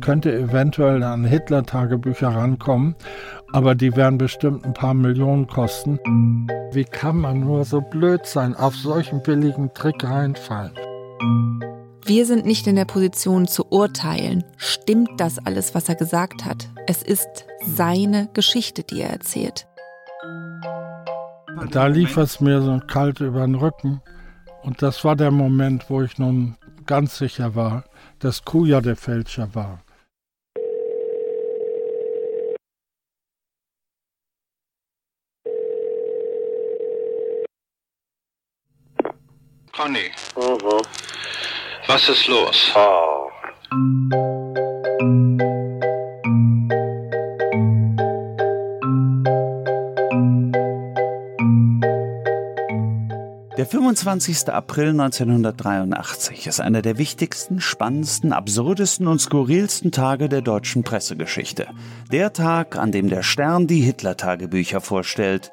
Könnte eventuell an Hitler-Tagebücher rankommen, aber die werden bestimmt ein paar Millionen kosten. Wie kann man nur so blöd sein, auf solchen billigen Trick reinfallen? Wir sind nicht in der Position zu urteilen, stimmt das alles, was er gesagt hat. Es ist seine Geschichte, die er erzählt. Da lief es mir so kalt über den Rücken. Und das war der Moment, wo ich nun ganz sicher war, dass Kuja der Fälscher war. Conny. Mhm. Was ist los? Oh. Der 25. April 1983 ist einer der wichtigsten, spannendsten, absurdesten und skurrilsten Tage der deutschen Pressegeschichte. Der Tag, an dem der Stern die Hitler-Tagebücher vorstellt.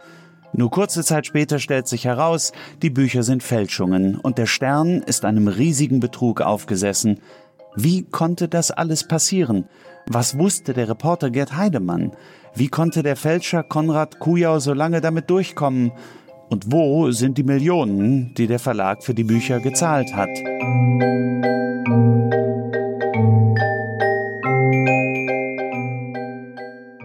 Nur kurze Zeit später stellt sich heraus, die Bücher sind Fälschungen und der Stern ist einem riesigen Betrug aufgesessen. Wie konnte das alles passieren? Was wusste der Reporter Gerd Heidemann? Wie konnte der Fälscher Konrad Kujau so lange damit durchkommen? Und wo sind die Millionen, die der Verlag für die Bücher gezahlt hat?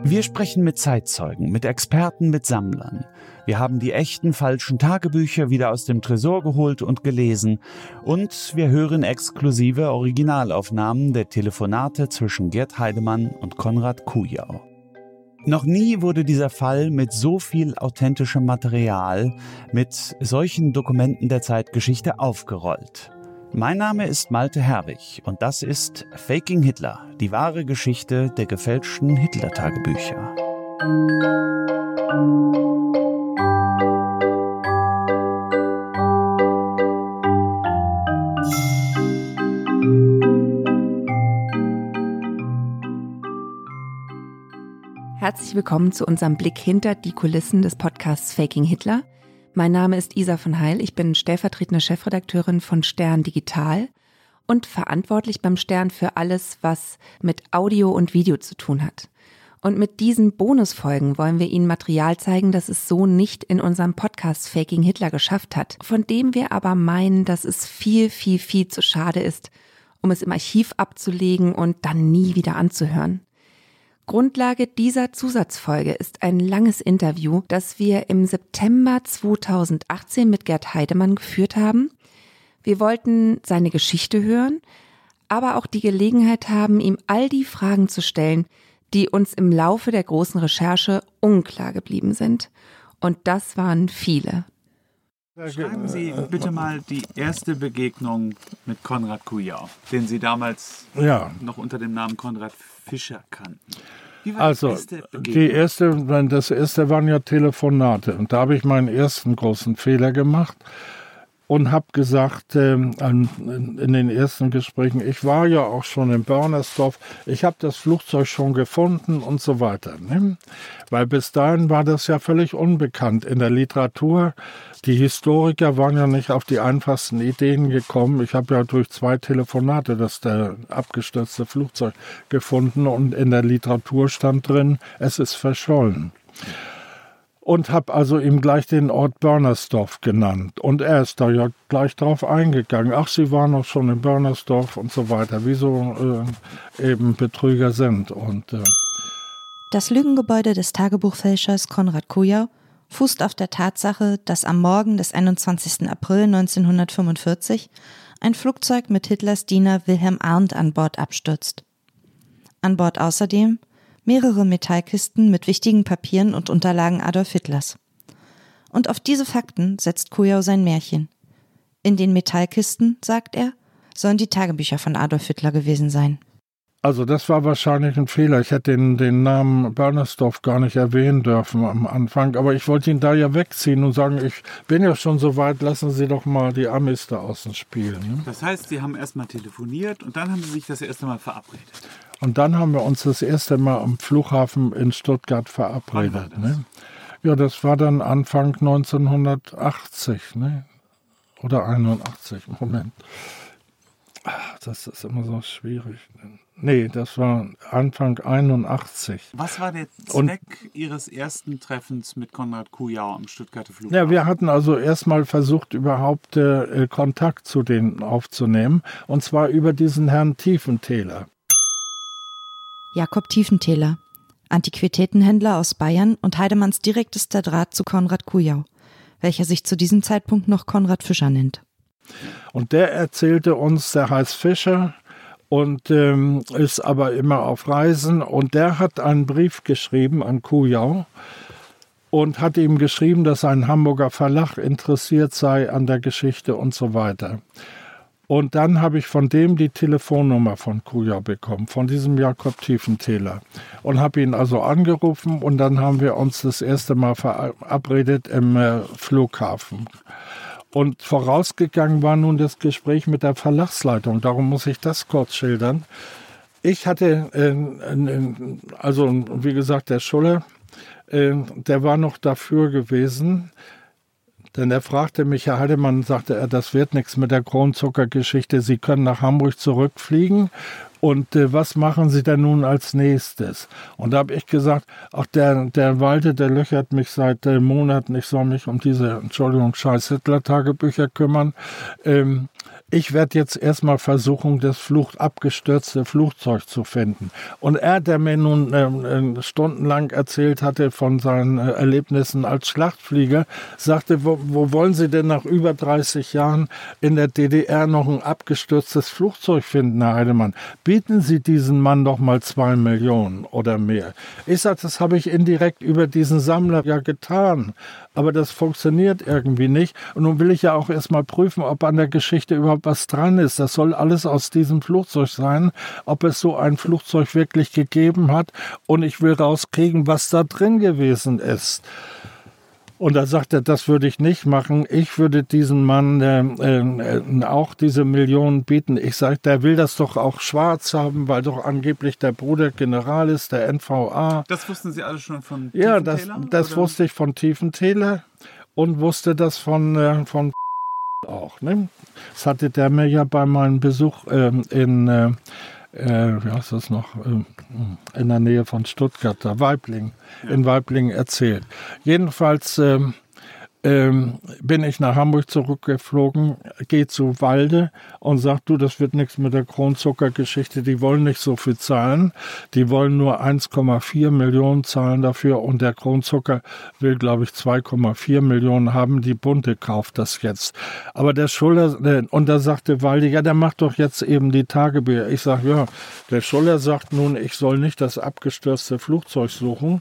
Wir sprechen mit Zeitzeugen, mit Experten, mit Sammlern. Wir haben die echten falschen Tagebücher wieder aus dem Tresor geholt und gelesen. Und wir hören exklusive Originalaufnahmen der Telefonate zwischen Gerd Heidemann und Konrad Kujau. Noch nie wurde dieser Fall mit so viel authentischem Material, mit solchen Dokumenten der Zeitgeschichte aufgerollt. Mein Name ist Malte Herwig und das ist Faking Hitler, die wahre Geschichte der gefälschten Hitler-Tagebücher. Herzlich willkommen zu unserem Blick hinter die Kulissen des Podcasts Faking Hitler. Mein Name ist Isa von Heil. Ich bin stellvertretende Chefredakteurin von Stern Digital und verantwortlich beim Stern für alles, was mit Audio und Video zu tun hat. Und mit diesen Bonusfolgen wollen wir Ihnen Material zeigen, das es so nicht in unserem Podcast Faking Hitler geschafft hat, von dem wir aber meinen, dass es viel, viel, viel zu schade ist, um es im Archiv abzulegen und dann nie wieder anzuhören. Grundlage dieser Zusatzfolge ist ein langes Interview, das wir im September 2018 mit Gerd Heidemann geführt haben. Wir wollten seine Geschichte hören, aber auch die Gelegenheit haben, ihm all die Fragen zu stellen, die uns im Laufe der großen Recherche unklar geblieben sind. Und das waren viele. Schreiben Sie bitte mal die erste Begegnung mit Konrad Kujau, den Sie damals ja. noch unter dem Namen Konrad Fischer kannten. also, erste die erste, das erste waren ja Telefonate. Und da habe ich meinen ersten großen Fehler gemacht und habe gesagt äh, in den ersten Gesprächen, ich war ja auch schon in Börnersdorf, ich habe das Flugzeug schon gefunden und so weiter. Ne? Weil bis dahin war das ja völlig unbekannt in der Literatur. Die Historiker waren ja nicht auf die einfachsten Ideen gekommen. Ich habe ja durch zwei Telefonate das der abgestürzte Flugzeug gefunden und in der Literatur stand drin, es ist verschollen und habe also ihm gleich den Ort Börnersdorf genannt. Und er ist da ja gleich drauf eingegangen. Ach, Sie waren doch schon in Börnersdorf und so weiter, wie so äh, eben Betrüger sind. Und, äh das Lügengebäude des Tagebuchfälschers Konrad Kujau fußt auf der Tatsache, dass am Morgen des 21. April 1945 ein Flugzeug mit Hitlers Diener Wilhelm Arndt an Bord abstürzt. An Bord außerdem mehrere Metallkisten mit wichtigen Papieren und Unterlagen Adolf Hitlers. Und auf diese Fakten setzt Kujau sein Märchen. In den Metallkisten, sagt er, sollen die Tagebücher von Adolf Hitler gewesen sein. Also das war wahrscheinlich ein Fehler. Ich hätte den, den Namen Bernersdorf gar nicht erwähnen dürfen am Anfang, aber ich wollte ihn da ja wegziehen und sagen, ich bin ja schon so weit, lassen Sie doch mal die Amis da außen spielen. Ne? Das heißt, Sie haben erst mal telefoniert und dann haben Sie sich das erste Mal verabredet. Und dann haben wir uns das erste Mal am Flughafen in Stuttgart verabredet. Ne? Ja, das war dann Anfang 1980 ne? oder 81, Moment. Ach, das ist immer so schwierig. Nee, das war Anfang 81. Was war der Zweck Und, Ihres ersten Treffens mit Konrad Kujau am Stuttgarter Flughafen? Ja, wir hatten also erstmal versucht, überhaupt äh, Kontakt zu denen aufzunehmen. Und zwar über diesen Herrn Tiefentäler. Jakob Tiefentäler, Antiquitätenhändler aus Bayern und Heidemanns direktester Draht zu Konrad Kujau, welcher sich zu diesem Zeitpunkt noch Konrad Fischer nennt. Und der erzählte uns, der heißt Fischer, und ähm, ist aber immer auf Reisen. Und der hat einen Brief geschrieben an Kujau und hat ihm geschrieben, dass ein Hamburger Verlag interessiert sei an der Geschichte und so weiter. Und dann habe ich von dem die Telefonnummer von Kujau bekommen, von diesem Jakob Tiefentäler. Und habe ihn also angerufen und dann haben wir uns das erste Mal verabredet im äh, Flughafen. Und vorausgegangen war nun das Gespräch mit der Verlagsleitung. Darum muss ich das kurz schildern. Ich hatte, äh, also wie gesagt, der Schuller, äh, der war noch dafür gewesen, denn er fragte mich, Herr Heidemann, sagte er, das wird nichts mit der Kronzuckergeschichte. Sie können nach Hamburg zurückfliegen und äh, was machen Sie denn nun als nächstes? Und da habe ich gesagt, ach, der, der Walde, der löchert mich seit äh, Monaten, ich soll mich um diese, Entschuldigung, scheiß Hitler-Tagebücher kümmern. Ähm, ich werde jetzt erstmal versuchen, das Flucht, abgestürzte Flugzeug zu finden. Und er, der mir nun äh, stundenlang erzählt hatte von seinen äh, Erlebnissen als Schlachtflieger, sagte, wo, wo, wollen Sie denn nach über 30 Jahren in der DDR noch ein abgestürztes Flugzeug finden, Herr Heidemann? Bieten Sie diesen Mann doch mal zwei Millionen oder mehr. Ich sage, das habe ich indirekt über diesen Sammler ja getan aber das funktioniert irgendwie nicht. Und nun will ich ja auch erstmal prüfen, ob an der Geschichte überhaupt was dran ist. Das soll alles aus diesem Flugzeug sein, ob es so ein Flugzeug wirklich gegeben hat. Und ich will rauskriegen, was da drin gewesen ist. Und da sagt er, das würde ich nicht machen. Ich würde diesem Mann äh, äh, auch diese Millionen bieten. Ich sage, der will das doch auch schwarz haben, weil doch angeblich der Bruder General ist, der NVA. Das wussten Sie alle schon von Ja, das, das wusste ich von Tiefentäler und wusste das von, äh, von auch. Ne? Das hatte der mir ja bei meinem Besuch ähm, in äh, wie heißt das noch, äh, in der Nähe von Stuttgart, da Weibling, in Weibling erzählt. Jedenfalls ähm, ähm, bin ich nach Hamburg zurückgeflogen, gehe zu Walde und sage, du, das wird nichts mit der Kronzuckergeschichte, die wollen nicht so viel zahlen, die wollen nur 1,4 Millionen zahlen dafür und der Kronzucker will, glaube ich, 2,4 Millionen haben, die Bunte kauft das jetzt. Aber der Schuller, und da sagte Walde, ja, der macht doch jetzt eben die Tagebücher. Ich sage, ja, der Schuller sagt nun, ich soll nicht das abgestürzte Flugzeug suchen,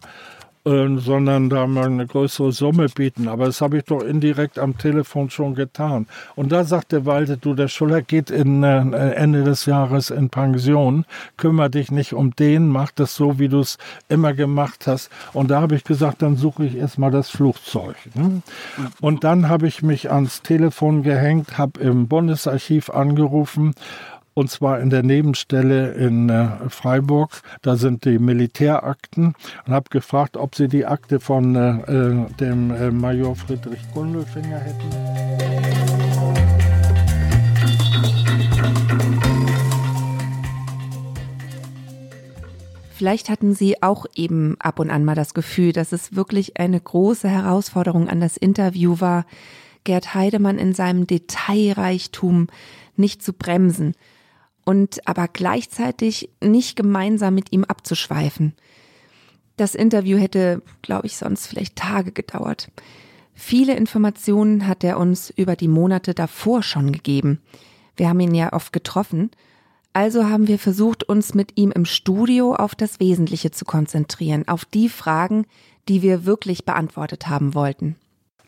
äh, sondern da mal eine größere Summe bieten. Aber das habe ich doch indirekt am Telefon schon getan. Und da sagte Walde, du, der Schuller geht in, äh, Ende des Jahres in Pension, kümmere dich nicht um den, mach das so, wie du es immer gemacht hast. Und da habe ich gesagt, dann suche ich erstmal das Flugzeug. Ne? Und dann habe ich mich ans Telefon gehängt, habe im Bundesarchiv angerufen und zwar in der Nebenstelle in äh, Freiburg. Da sind die Militärakten und habe gefragt, ob sie die Akte von äh, äh dem äh, Major Friedrich Gundelfinger hätten. Vielleicht hatten Sie auch eben ab und an mal das Gefühl, dass es wirklich eine große Herausforderung an das Interview war, Gerd Heidemann in seinem Detailreichtum nicht zu bremsen und aber gleichzeitig nicht gemeinsam mit ihm abzuschweifen. Das Interview hätte, glaube ich, sonst vielleicht Tage gedauert. Viele Informationen hat er uns über die Monate davor schon gegeben. Wir haben ihn ja oft getroffen. Also haben wir versucht, uns mit ihm im Studio auf das Wesentliche zu konzentrieren, auf die Fragen, die wir wirklich beantwortet haben wollten.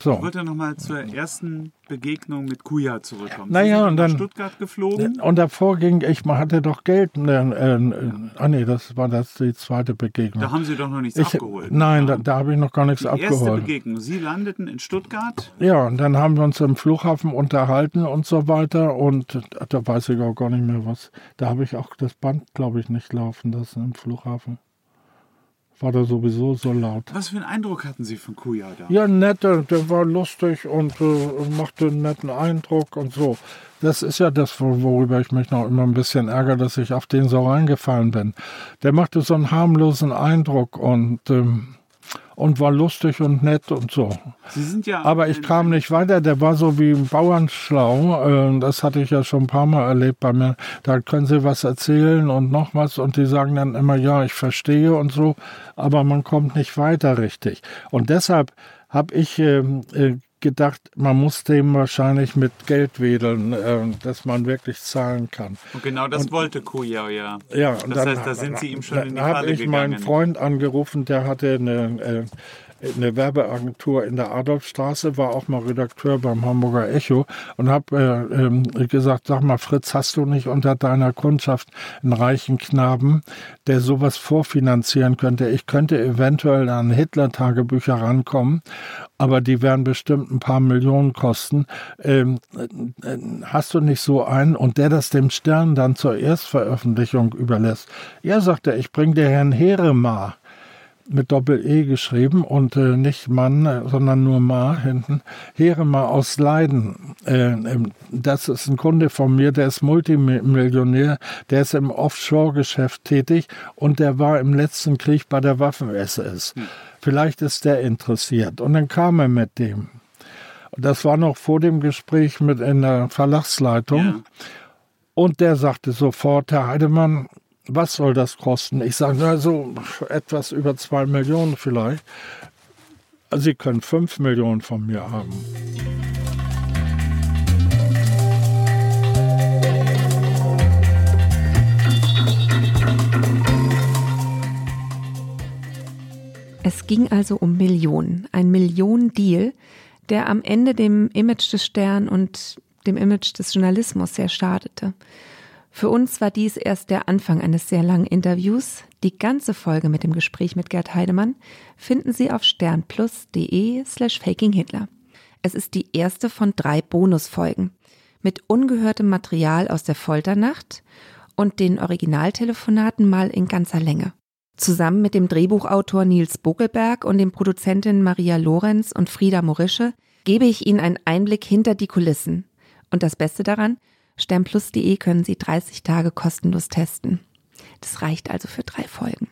So. Ich wollte nochmal zur ersten Begegnung mit Kuya zurückkommen. Naja, und dann. Stuttgart geflogen. Und davor ging ich, man hatte doch Geld. Äh, äh, ah, nee, das war das die zweite Begegnung. Da haben Sie doch noch nichts ich, abgeholt. Nein, da, da habe ich noch gar nichts die abgeholt. Erste Begegnung. Sie landeten in Stuttgart. Ja, und dann haben wir uns im Flughafen unterhalten und so weiter. Und da weiß ich auch gar nicht mehr was. Da habe ich auch das Band, glaube ich, nicht laufen lassen im Flughafen. War da sowieso so laut. Was für einen Eindruck hatten Sie von Kuja da? Ja, nett, der, der war lustig und äh, machte einen netten Eindruck und so. Das ist ja das, worüber ich mich noch immer ein bisschen ärgere, dass ich auf den so reingefallen bin. Der machte so einen harmlosen Eindruck und ähm, und war lustig und nett und so. Sie sind ja Aber ich kam nicht weiter. Der war so wie Bauernschlau. Äh, das hatte ich ja schon ein paar Mal erlebt bei mir. Da können sie was erzählen und noch was und die sagen dann immer, ja, ich verstehe und so. Aber man kommt nicht weiter richtig. Und deshalb habe ich ähm, äh, gedacht, man muss dem wahrscheinlich mit Geld wedeln, äh, dass man wirklich zahlen kann. Und genau das und, wollte Kujau ja. Ja, das dann, heißt, da sind Sie ihm schon in die Falle gegangen. habe ich meinen Freund angerufen, der hatte eine äh, eine Werbeagentur in der Adolfstraße, war auch mal Redakteur beim Hamburger Echo und habe äh, äh, gesagt, sag mal Fritz, hast du nicht unter deiner Kundschaft einen reichen Knaben, der sowas vorfinanzieren könnte? Ich könnte eventuell an Hitler-Tagebücher rankommen, aber die werden bestimmt ein paar Millionen kosten. Ähm, äh, hast du nicht so einen und der das dem Stern dann zur Erstveröffentlichung überlässt? Ja, sagt er, ich bring dir Herrn Heremar mit Doppel-E geschrieben und äh, nicht Mann, äh, sondern nur Ma hinten. Herema aus Leiden. Äh, ähm, das ist ein Kunde von mir, der ist Multimillionär, der ist im Offshore-Geschäft tätig und der war im letzten Krieg bei der Waffen-SS. Hm. Vielleicht ist der interessiert. Und dann kam er mit dem. Das war noch vor dem Gespräch mit in der Verlagsleitung. Ja. Und der sagte sofort, Herr Heidemann, was soll das kosten? Ich sage, na, so etwas über zwei Millionen vielleicht. Sie können fünf Millionen von mir haben. Es ging also um Millionen, ein Millionen-Deal, der am Ende dem Image des Stern und dem Image des Journalismus sehr schadete. Für uns war dies erst der Anfang eines sehr langen Interviews. Die ganze Folge mit dem Gespräch mit Gerd Heidemann finden Sie auf sternplus.de slash fakinghitler. Es ist die erste von drei Bonusfolgen mit ungehörtem Material aus der Folternacht und den Originaltelefonaten mal in ganzer Länge. Zusammen mit dem Drehbuchautor Nils Bogelberg und den Produzentinnen Maria Lorenz und Frieda Morische gebe ich Ihnen einen Einblick hinter die Kulissen. Und das Beste daran, sternplus.de können Sie 30 Tage kostenlos testen. Das reicht also für drei Folgen.